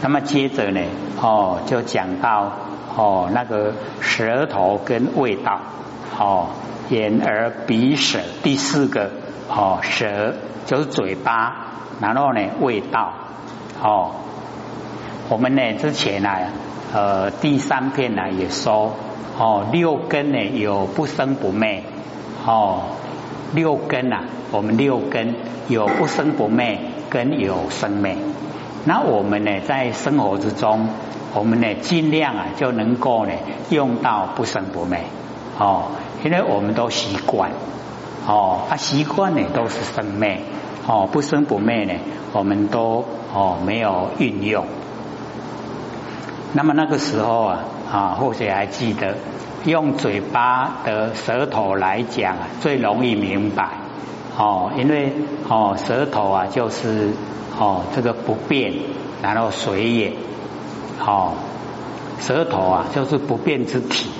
那么接着呢，哦，就讲到哦那个舌头跟味道，哦眼耳鼻舌第四个哦舌就是嘴巴，然后呢味道，哦我们呢之前呢呃第三篇呢也说哦六根呢有不生不灭，哦六根啊我们六根有不生不灭跟有生灭。那我们呢，在生活之中，我们呢尽量啊就能够呢用到不生不灭哦，因为我们都习惯。哦，啊习惯呢都是生灭哦，不生不灭呢，我们都哦没有运用。那么那个时候啊啊，或许还记得用嘴巴的舌头来讲啊，最容易明白。哦，因为哦舌头啊就是。哦，这个不变，然后水也，哦，舌头啊就是不变之体，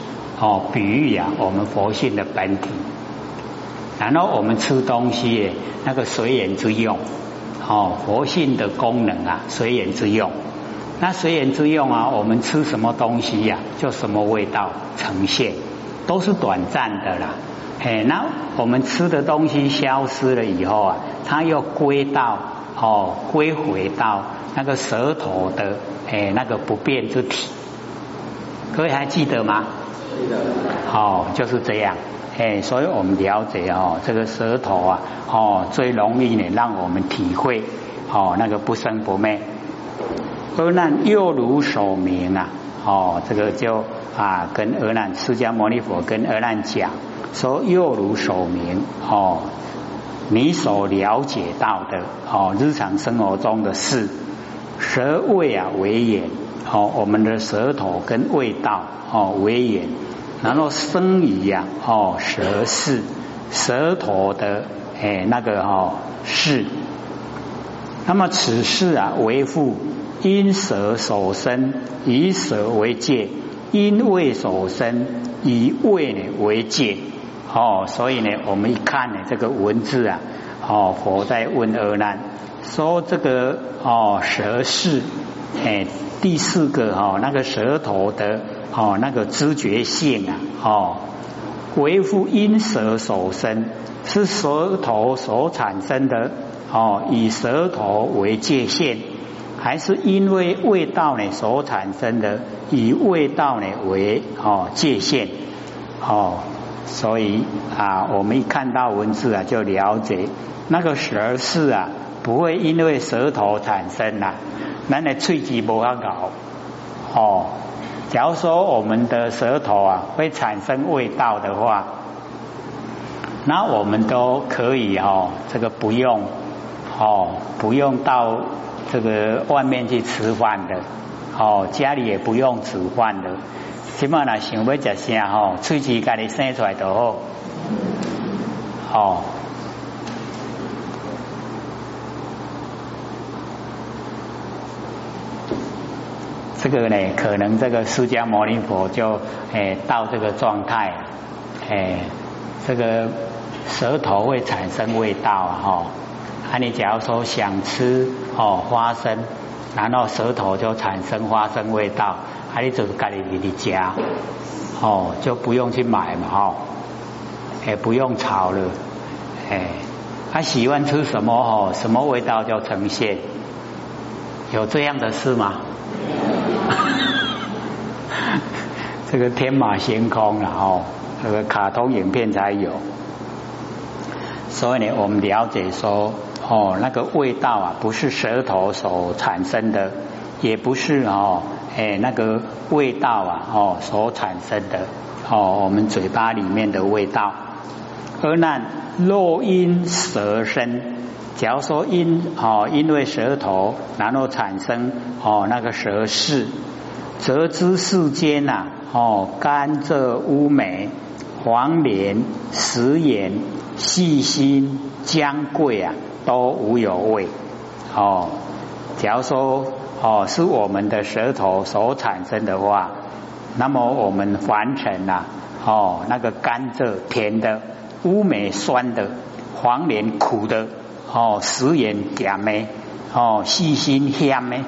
哦，比喻啊我们佛性的本体，然后我们吃东西那个随缘之用，哦，佛性的功能啊随缘之用，那随缘之用啊，我们吃什么东西呀，就什么味道呈现，都是短暂的啦，哎，那我们吃的东西消失了以后啊，它又归到。哦，归回到那个舌头的诶那个不变之体，各位还记得吗？记得。哦，就是这样，诶，所以我们了解哦，这个舌头啊，哦，最容易呢让我们体会哦那个不生不灭。阿难又如所明啊，哦，这个就啊跟阿难释迦牟尼佛跟阿难讲说又如手名哦。你所了解到的哦，日常生活中的事，舌味啊为眼哦，我们的舌头跟味道哦为眼，然后生语呀哦舌是舌头的哎那个哦是，那么此事啊为父因舌所生，以舌为界；因味所生，以味呢为界。哦，所以呢，我们一看呢，这个文字啊，哦，佛在问阿难，说这个哦，舌是哎，第四个哈，那个舌头的哦，那个知觉性啊，哦，为复因舌所生，是舌头所产生的哦，以舌头为界限，还是因为味道呢所产生的，以味道呢为哦界限，哦。所以啊，我们一看到文字啊，就了解那个舌是啊，不会因为舌头产生呐，那那脆齿不要搞哦。假如说我们的舌头啊会产生味道的话，那我们都可以哦，这个不用哦，不用到这个外面去吃饭的哦，家里也不用煮饭的。起码呢，想要食啥吼，喙齿家己生出来就好。哦，这个呢，可能这个释迦牟尼佛就诶到这个状态，诶，这个舌头会产生味道啊，哈。啊，你假如说想吃哦花生，然后舌头就产生花生味道。还你就家里你的家哦，就不用去买嘛哈，也不用炒了，哎，他喜欢吃什么哦，什么味道就呈现，有这样的事吗？这个天马行空了哦，这个卡通影片才有，所以呢，我们了解说哦，那个味道啊，不是舌头所产生的，也不是哦。哎，那个味道啊，哦，所产生的哦，我们嘴巴里面的味道。而那若因舌生，假如说因哦，因为舌头，然后产生哦那个舌势，则知世间呐，哦，甘蔗、乌梅、黄连、食盐、细辛、姜桂啊，都无有味。哦，假如说。哦，是我们的舌头所产生的话，那么我们凡尘呐，哦，那个甘蔗甜的，乌梅酸的，黄连苦的，哦，食盐咸的，哦，细心香的，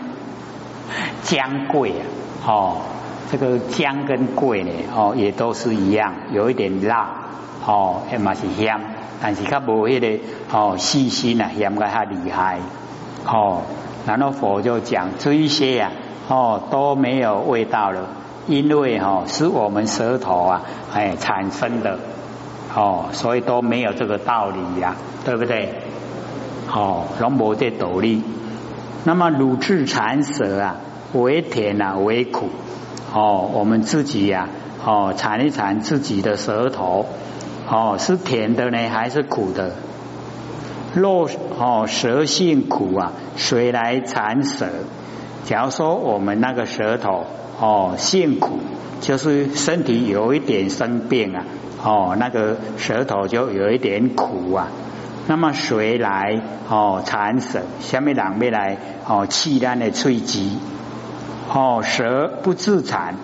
姜桂啊，哦，这个姜跟桂呢，哦，也都是一样，有一点辣，哦，也嘛是香，但是它无迄个哦细心啊，香个较厉害，哦，然后佛就讲这一些呀，哦都没有味道了，因为哈是我们舌头啊，哎产生的，哦，所以都没有这个道理呀，对不对？哦，龙无这道理。那么乳质产舌啊，为甜啊，为苦。哦，我们自己呀，哦，尝一尝自己的舌头，哦，是甜的呢，还是苦的？若哦，舌性苦啊，谁来产舌？假如说我们那个舌头哦，性苦，就是身体有一点生病啊，哦，那个舌头就有一点苦啊。那么谁来哦产舌？下面人要来哦气咱的喙齿。哦，舌不自产，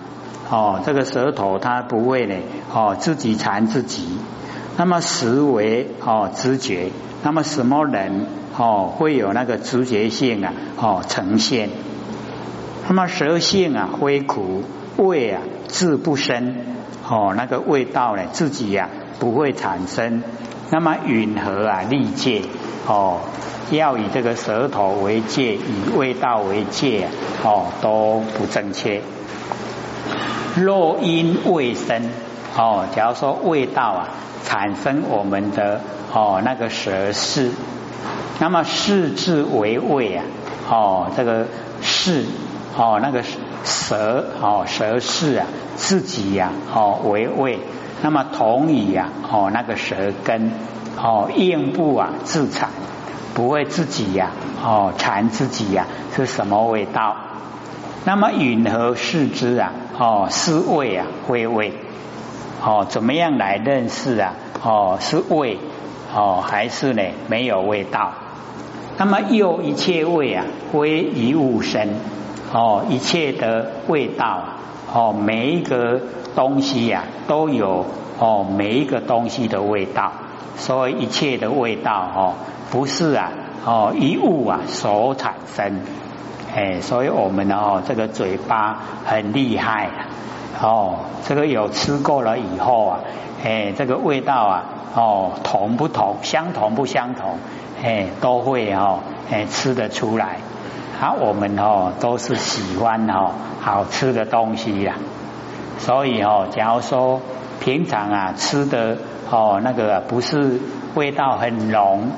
哦，这个舌头它不会呢，哦，自己缠自己。那么食为哦直觉，那么什么人哦会有那个直觉性啊？哦呈现。那么舌性啊微苦，味啊自不生，哦那个味道呢自己呀不会产生。那么允和啊立界，哦。要以这个舌头为界，以味道为界，哦，都不正确。若因味生，哦，假如说味道啊产生我们的哦那个舌势，那么视字为味啊，哦，这个视哦那个舌哦舌势啊自己呀哦为味，那么同以呀哦那个舌根哦咽部啊自产。不会自己呀，哦，馋自己呀，是什么味道？那么允和视之啊，哦，是味啊，会味，哦，怎么样来认识啊？哦，是味，哦，还是呢没有味道？那么又一切味啊，归一物生，哦，一切的味道，哦，每一个东西呀，都有哦，每一个东西的味道，所以一切的味道，哦。不是啊，哦，一物啊所产生，哎，所以我们哦，这个嘴巴很厉害，哦，这个有吃过了以后啊，哎，这个味道啊，哦，同不同，相同不相同，哎，都会哦，哎，吃得出来。啊，我们哦都是喜欢哦好吃的东西呀，所以哦，假如说平常啊吃的哦那个不是味道很浓。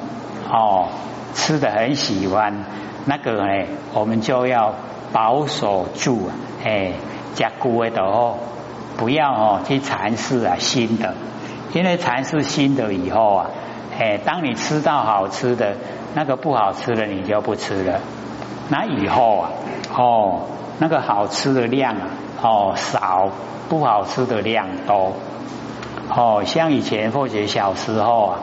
哦，吃的很喜欢，那个呢，我们就要保守住啊，哎，加固的哦，不要哦去尝试啊新的，因为尝试新的以后啊，哎，当你吃到好吃的，那个不好吃的你就不吃了，那以后啊，哦，那个好吃的量啊，哦少，不好吃的量多，哦，像以前或者小时候啊。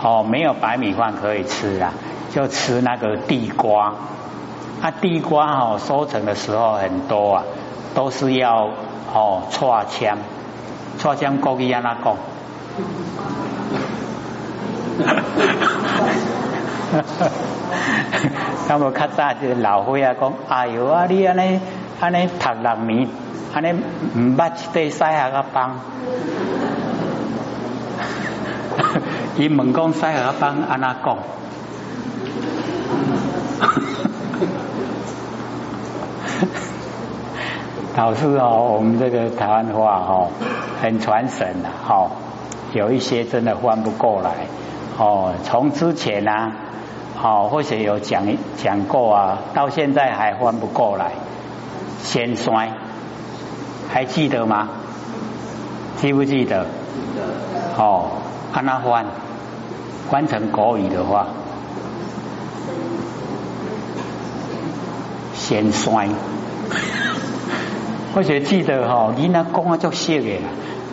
哦，没有白米饭可以吃啊，就吃那个地瓜。啊，地瓜哦，收成的时候很多啊，都是要哦，搓枪，搓枪过去安那讲。那么较早就老岁啊讲，哎呦啊，你安尼安尼读六年，安尼唔捌一块西下个帮。伊问讲西河帮安那讲？老师哦，我们这个台湾话哦，很传神的哦，有一些真的翻不过来哦。从之前啊，哦，或许有讲讲过啊，到现在还翻不过来。先衰，还记得吗？记不记得？哦，安那翻？翻成国语的话，先衰。我就记得吼，你那讲啊足熟的，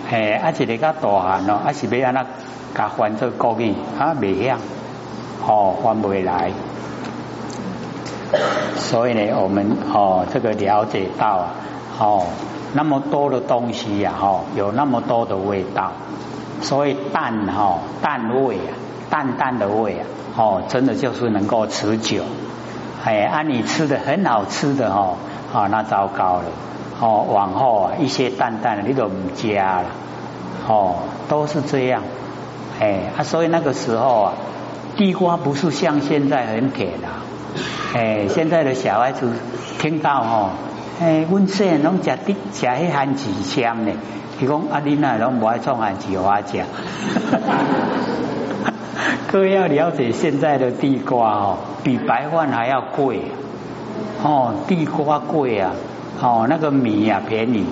嘿，啊一个较大汉咯，啊是要安那甲翻做国语，啊未晓，哦翻不来。所以呢，我们哦这个了解到啊，哦那么多的东西呀，哦有那么多的味道，所以淡哈淡味啊。淡淡的味啊，哦，真的就是能够持久。哎，按你吃的很好吃的哦，哦，那糟糕了，哦，往后啊一些淡淡的你都不加了，哦，都是这样，哎，啊，所以那个时候啊，地瓜不是像现在很甜啊，哎，现在的小孩子听到哦，哎，温县拢食的食迄番薯香呢，伊讲啊，你那拢不爱创番薯花食。各位要了解现在的地瓜哦，比白饭还要贵哦，地瓜贵啊，哦，那个米啊便宜，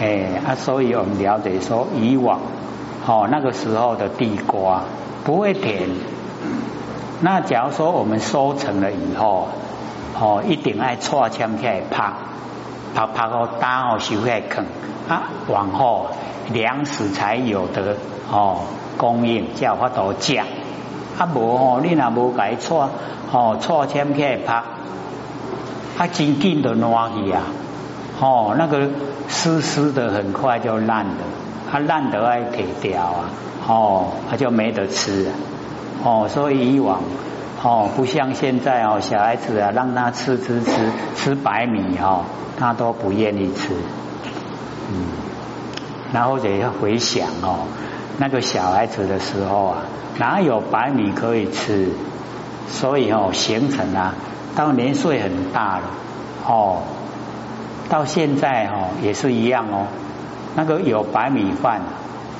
哎啊，所以我们了解说以往哦那个时候的地瓜不会甜，那假如说我们收成了以后哦，一定爱搓枪起来拍，拍拍到大哦收起来啃。啊，往后粮食才有的哦。供应叫法度食，啊无吼，你若无改错，吼错签起来拍，啊真紧的烂去啊，哦那个湿湿的很快就烂了，它烂得爱铁掉啊，哦，它就没得吃，哦，所以以往哦不像现在哦，小孩子啊让他吃吃吃吃白米哦，他都不愿意吃，嗯，然后就要回想哦。那个小孩子的时候啊，哪有白米可以吃？所以哦，形成啊，到年岁很大了哦，到现在哦也是一样哦。那个有白米饭，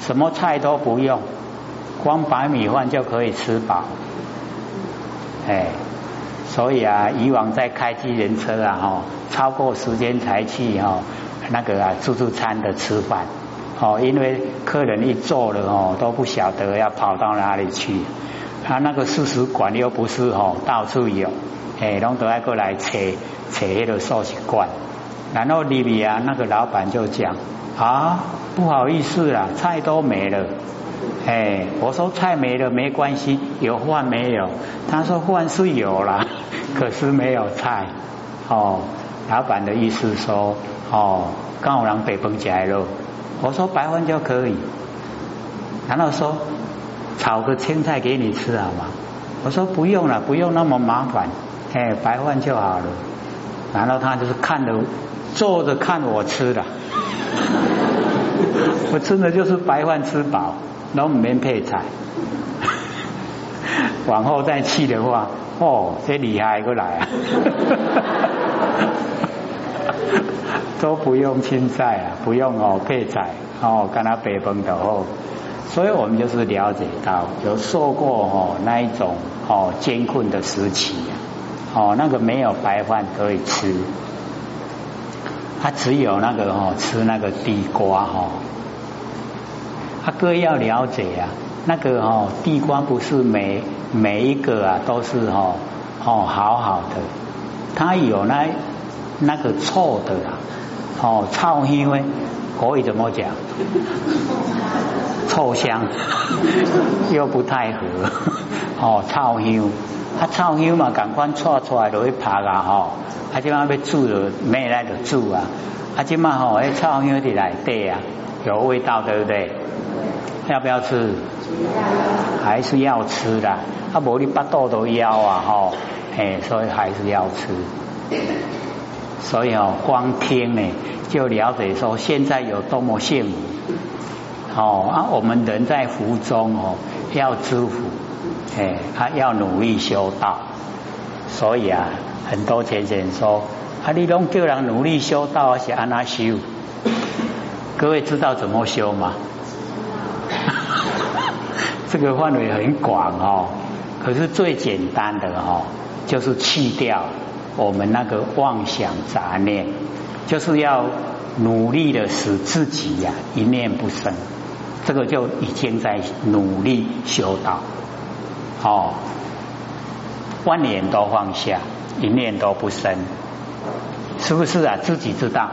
什么菜都不用，光白米饭就可以吃饱。哎，所以啊，以往在开机人车啊，哈，超过时间才去哈，那个啊自助餐的吃饭。哦，因为客人一坐了哦，都不晓得要跑到哪里去。他那个素食馆又不是哦，到处有，哎，拢都爱过来扯扯那个寿食馆。然后里面啊，那个老板就讲啊，不好意思啦，菜都没了。哎，我说菜没了没关系，有饭没有？他说饭是有啦，可是没有菜。哦，老板的意思说，哦，刚好让北风起来了。我说白饭就可以，然后说炒个青菜给你吃好吗？我说不用了，不用那么麻烦，哎，白饭就好了。然后他就是看着坐着看我吃的，我真的就是白饭吃饱，然后没配菜。往后再去的话，哦，这厉害过来啊！都不用青菜啊，不用哦配菜哦，跟他北风的哦，所以我们就是了解到有受过哦那一种哦艰困的时期哦，那个没有白饭可以吃，他只有那个哦吃那个地瓜哈，他哥要了解啊，那个哦地瓜不是每每一个啊都是哦哦好好的，它有那那个臭的啦。哦，臭香诶，可以怎么讲？臭香 又不太合。哦，臭香，啊臭香嘛，赶快搓出来就会爬啊吼，啊即马要煮了，没来就煮啊，啊即马吼，迄臭香伫内底啊，有味道对不对？要不要吃？还是要吃的，啊无你巴肚都要啊吼，嘿，所以还是要吃。所以哦，光听呢就了解说现在有多么幸福哦啊！我们人在福中哦，要知福，哎，他要努力修道。所以啊，很多前贤说啊，你拢叫人努力修道是安那修？各位知道怎么修吗？这个范围很广哦，可是最简单的哦，就是去掉。我们那个妄想杂念，就是要努力的使自己呀一念不生，这个就已经在努力修道。哦，万念都放下，一念都不生，是不是啊？自己知道，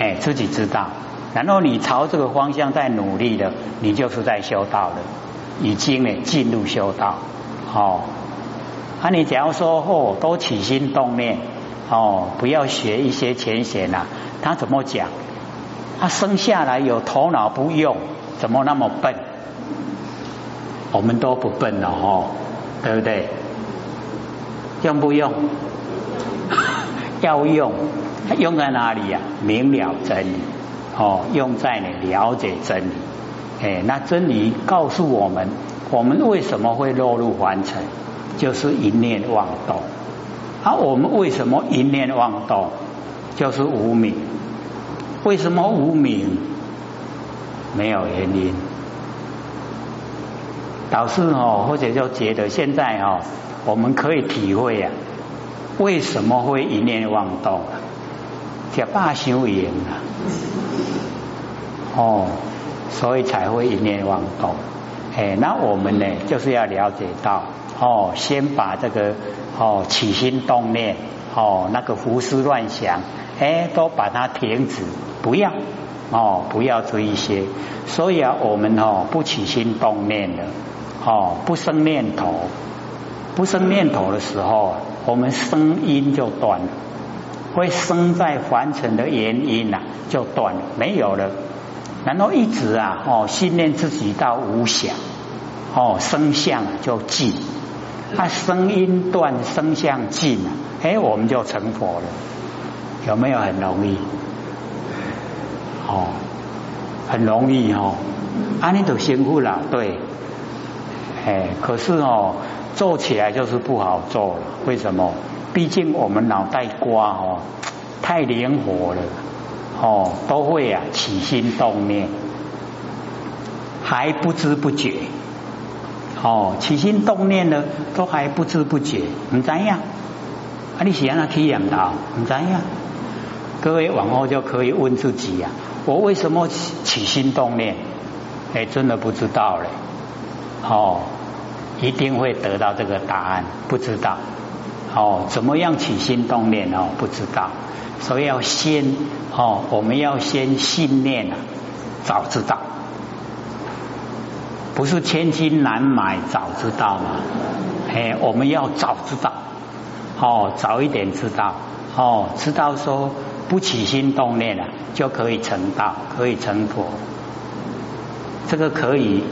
哎，自己知道。然后你朝这个方向在努力的，你就是在修道了，已经呢进入修道。哦。啊，你只要说哦，都起心动念哦，不要学一些浅显呐。他怎么讲？他生下来有头脑不用，怎么那么笨？我们都不笨了哦，对不对？用不用？要用，用在哪里呀？明了真理哦，用在你了解真理。哎，那真理告诉我们，我们为什么会落入凡尘，就是一念妄动。啊，我们为什么一念妄动，就是无名。为什么无名？没有原因。导师哦，或者就觉得现在哦，我们可以体会啊，为什么会一念妄动啊？叫大修言啊，哦，所以才会一念妄动。哎，那我们呢，就是要了解到哦，先把这个哦起心动念哦那个胡思乱想，哎，都把它停止，不要哦，不要这一些。所以啊，我们哦不起心动念的。哦，不生念头，不生念头的时候，我们声音就断了，会生在凡尘的原因呐，就断了，没有了。然后一直啊，哦，信念自己到无想，哦，生相就尽，那声音断，生相尽了，哎，我们就成佛了，有没有很容易？哦，很容易哦，安尼都辛苦了，对。哎，可是哦，做起来就是不好做了。为什么？毕竟我们脑袋瓜哦太灵活了，哦都会啊起心动念，还不知不觉。哦，起心动念呢，都还不知不觉，你怎样？啊，你喜欢去养到，你怎样？各位往后就可以问自己呀：我为什么起心动念？哎，真的不知道嘞。哦。一定会得到这个答案，不知道哦，怎么样起心动念哦，不知道，所以要先哦，我们要先信念啊，早知道，不是千金难买早知道嘛，哎，我们要早知道，哦，早一点知道，哦，知道说不起心动念了就可以成道，可以成佛，这个可以。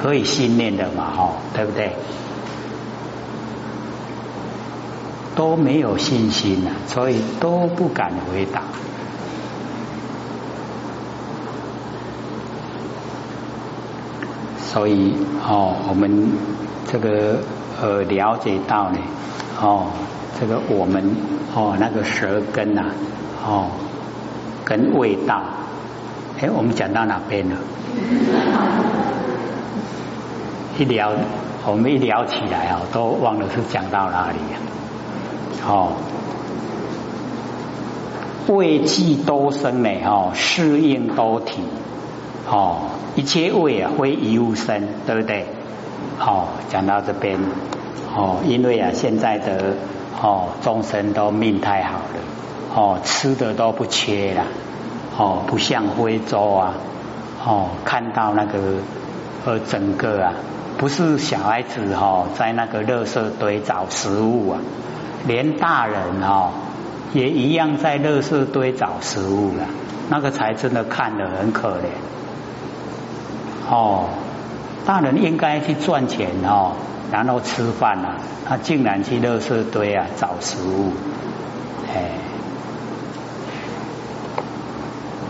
可以信念的嘛，哈，对不对？都没有信心了，所以都不敢回答。所以哦，我们这个呃了解到呢，哦，这个我们哦那个舌根呐，哦，跟味道，哎，我们讲到哪边了？一聊，我们一聊起来啊，都忘了是讲到哪里呀？哦，味气多生美，哦，适应多体，哦，一切味啊，非一物生，对不对？哦，讲到这边，哦，因为啊，现在的哦众生都命太好了，哦，吃的都不缺了，哦，不像非洲啊，哦，看到那个呃整个啊。不是小孩子哈，在那个垃圾堆找食物啊，连大人哈也一样在垃圾堆找食物了，那个才真的看得很可怜。哦，大人应该去赚钱哦，然后吃饭啊，他竟然去垃圾堆啊找食物，哎，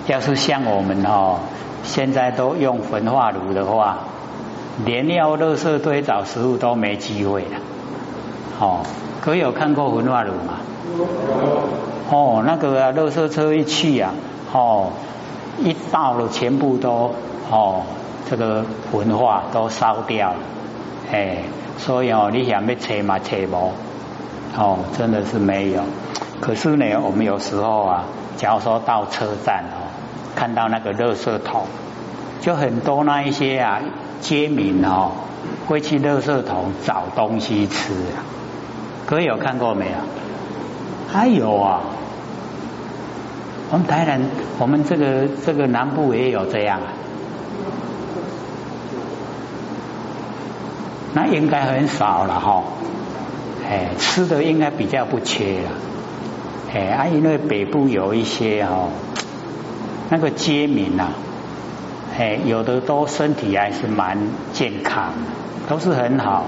要是像我们哦，现在都用焚化炉的话。连要垃圾堆找食物都没机会了，哦，可有看过焚化炉吗？哦，那个垃圾车一去啊，哦，一到了全部都哦，这个焚化都烧掉了，哎，所以哦，你想要车嘛车无，哦，真的是没有。可是呢，我们有时候啊，假如说到车站，看到那个垃圾桶，就很多那一些啊。街民哦，会去垃圾桶找东西吃，各位有看过没有？还有啊，我们台南，我们这个这个南部也有这样，那应该很少了哈，哎，吃的应该比较不缺了，哎，啊，因为北部有一些哦，那个街民呐。哎，有的都身体还是蛮健康，都是很好，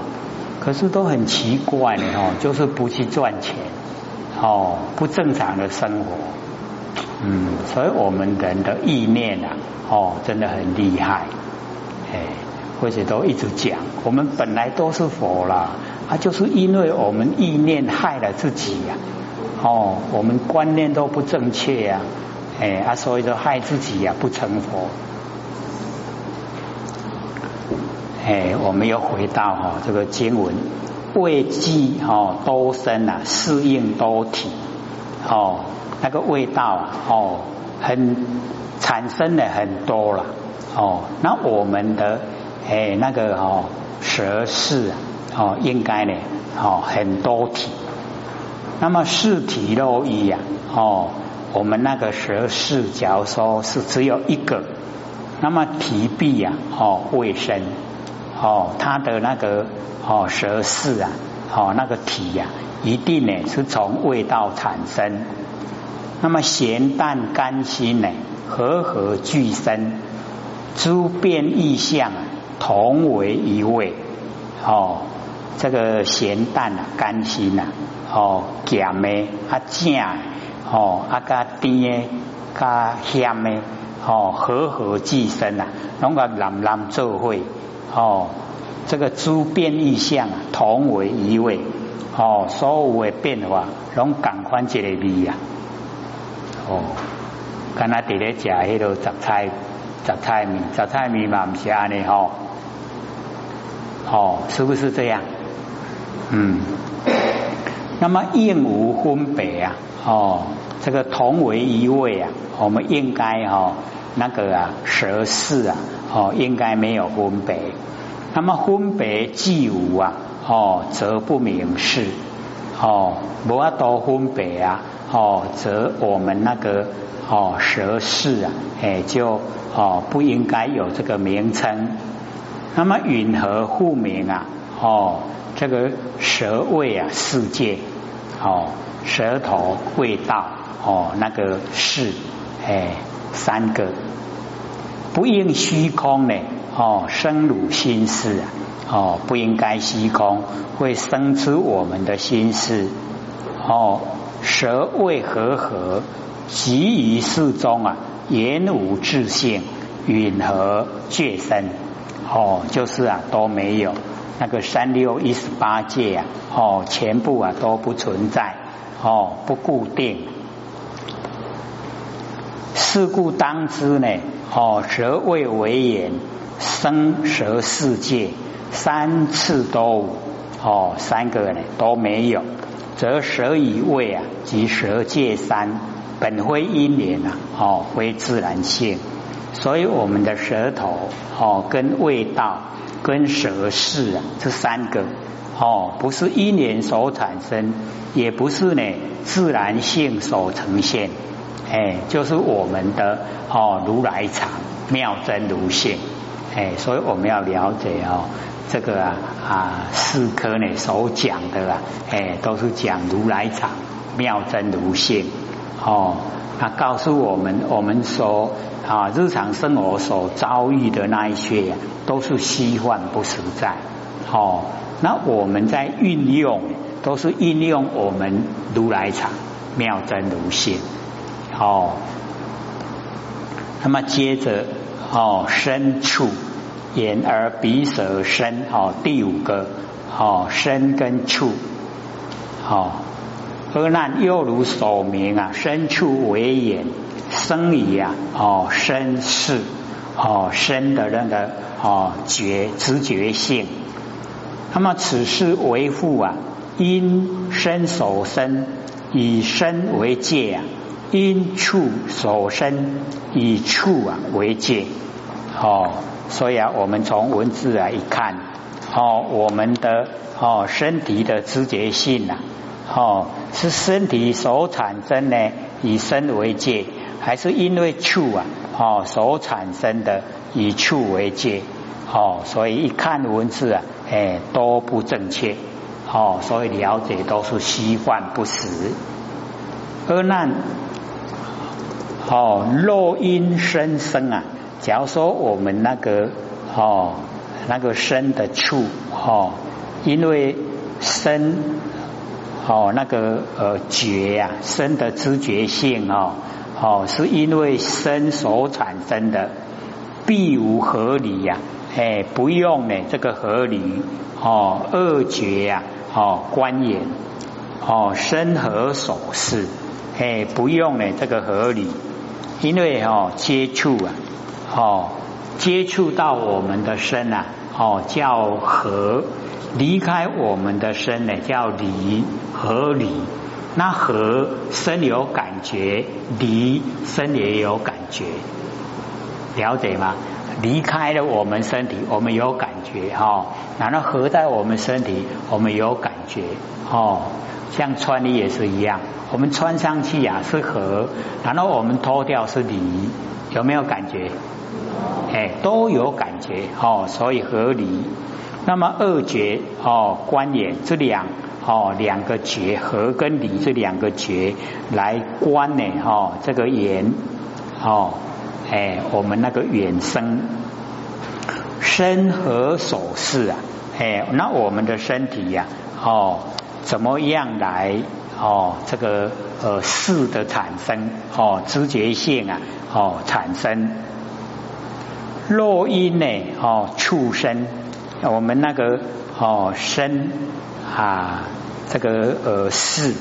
可是都很奇怪哦，就是不去赚钱哦不正常的生活，嗯，所以我们人的意念啊，哦，真的很厉害，哎，或者都一直讲，我们本来都是佛啦，啊，就是因为我们意念害了自己呀，哦，我们观念都不正确呀，哎，啊，所以说害自己呀，不成佛。哎，我们又回到哈这个经文，味记哦多生啊，适应多体。哦，那个味道啊哦很产生了很多了。哦，那我们的哎那个哦舌是哦应该呢哦很多体，那么四体肉一呀哦，我们那个舌是假如说是只有一个，那么体壁呀哦卫生。哦，它的那个哦舌势啊，哦那个体呀，一定呢是从味道产生。那么咸淡甘辛呢，和合俱生，诸变异相同为一味。哦，这个咸淡啊，甘辛啊，哦咸的啊正哦啊加甜的加咸的哦和合俱生啊，拢个蓝蓝做伙。哦，这个诸变异相啊，同为一味。哦，所有的变化，拢共款一个味啊。哦，敢若伫咧食迄个杂菜，杂菜面，杂菜面嘛唔是安尼吼。哦，是不是这样？嗯。那么应无分别啊。哦，这个同为一位啊，我们应该哈那个啊舌势啊。哦，应该没有分别。那么分别既无啊，哦，则不明示。哦，无阿多分别啊，哦，则我们那个哦舌势啊，哎，就哦不应该有这个名称。那么允和互名啊，哦，这个舌味啊世界，哦，舌头味道，哦，那个是哎三个。不应虚空呢？哦，生汝心事啊！哦，不应该虚空，会生出我们的心事。哦，舌味和合，集于世中啊，言无自性，允和觉身。哦，就是啊，都没有那个三六一十八界啊，哦，全部啊都不存在，哦，不固定。是故当知呢。哦，舌味为言，生舌世界三次都哦，三个呢都没有，则舌与味啊及舌界三本非因缘啊，哦，非自然性，所以我们的舌头哦跟味道跟舌势啊这三个哦不是因缘所产生，也不是呢自然性所呈现。哎，就是我们的哦，如来藏妙真如性，哎，所以我们要了解哦，这个啊啊四科呢所讲的啊，哎，都是讲如来藏妙真如性哦，他告诉我们，我们说啊日常生活所遭遇的那一些，都是虚幻不实在哦。那我们在运用，都是运用我们如来藏妙真如性。哦，那么接着哦，身处眼耳鼻舌身哦，第五个哦，身跟处哦，阿难又如所明啊，身处为眼，生理啊哦，身是哦，身的那个哦觉知觉性，那么此事为父啊，因身所生，以身为界啊。因处所生，以处啊为界，哦，所以啊，我们从文字啊一看，哦，我们的哦身体的知觉性呐，哦，是身体所产生呢，以身为界，还是因为处啊，哦所产生的以处为界，哦，所以一看文字啊，哎，都不正确，哦，所以了解都是虚幻不实，而那。哦，若因生生啊，假如说我们那个哦那个生的处哦，因为生哦那个呃觉呀身的知觉性哦哦是因为身所产生的，必无合理呀，哎不用呢这个合理哦二觉呀哦观眼哦身何所事哎不用呢这个合理，因为哦接触啊哦接触到我们的身啊哦叫和。离开我们的身呢，叫离和离。那和身有感觉，离身也有感觉，了解吗？离开了我们身体，我们有感觉哈。然后合在我们身体，我们有感觉哦。像穿衣也是一样，我们穿上去呀是合，然后我们脱掉是离，有没有感觉？哎，都有感觉哦，所以合离。那么二觉哦，观眼这两哦两个觉和跟离这两个觉来观呢哦这个眼哦哎我们那个远生身和手势啊哎那我们的身体呀哦怎么样来哦这个呃事的产生哦知觉性啊哦产生若因呢哦畜生。我们那个哦身啊，这个呃是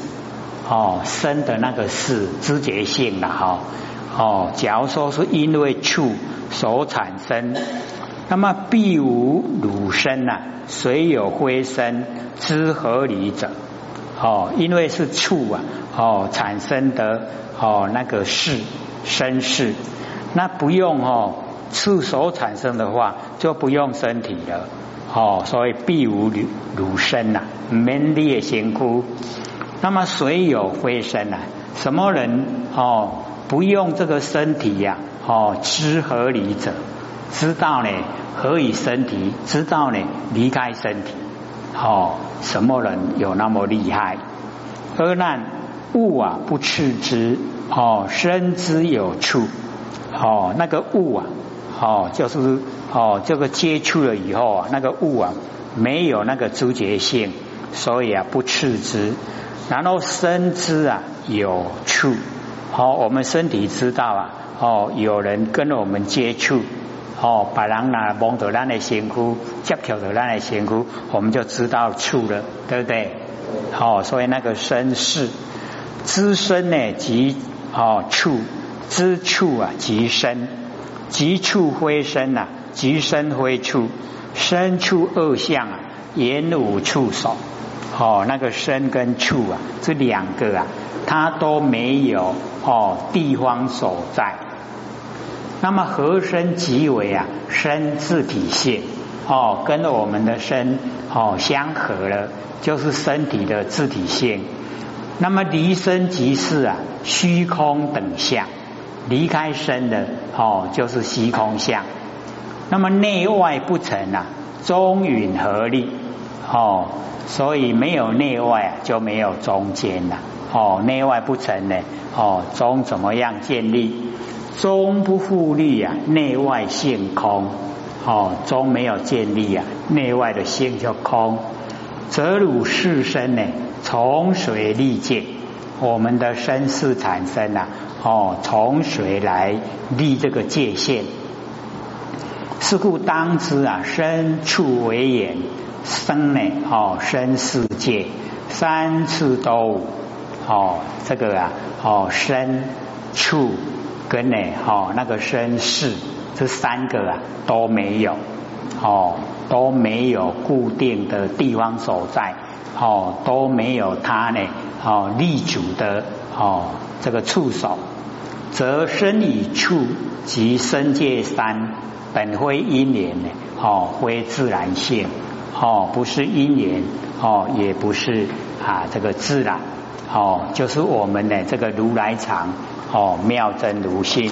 哦身的那个是知觉性的哈哦，假如说是因为触所产生，那么必无汝身呐，虽有灰身知合理者哦，因为是触啊哦产生的哦那个是身视，那不用哦触所产生的话，就不用身体了。哦，所以必无汝汝身呐，门列贤窟。那么谁有非身呐？什么人哦？不用这个身体呀？哦，知合理者，知道呢？何以身体？知道呢？离开身体。哦，什么人有那么厉害？而难物啊，不斥之。哦，身之有处。哦，那个物啊。哦，就是哦，这个接触了以后啊，那个物啊没有那个知觉性，所以啊不刺之。然后身知啊有触，好，我们身体知道啊，哦，有人跟我们接触，哦，把人拿蒙到咱的身躯，接触到咱的身躯，我们就知道触了，对不对？哦，所以那个身是知身呢，即哦触知触啊，即身。即处非身呐，即身非处，身处二相啊，言无处所哦，那个身跟处啊，这两个啊，它都没有哦地方所在。那么合身即为啊身自体性哦，跟我们的身哦相合了，就是身体的自体性。那么离身即是啊虚空等相。离开身的哦，就是虚空相。那么内外不成啊，中允合力哦，所以没有内外啊，就没有中间了哦。内外不成呢哦，中怎么样建立？中不复立啊，内外性空哦，中没有建立啊，内外的性就空。则汝是身呢，从水立界？我们的身世产生啊。哦，从谁来立这个界限？是故当知啊，身处为眼，生呢？哦，生世界三次都哦，这个啊，哦，身处跟呢，哦，那个身世这三个啊都没有，哦，都没有固定的地方所在，哦，都没有它呢，哦，立足的哦，这个触手。则身以处及身界三，本非因缘呢，哦，非自然性，哦，不是因缘，哦，也不是啊这个自然，哦，就是我们的这个如来藏，哦，妙真如性。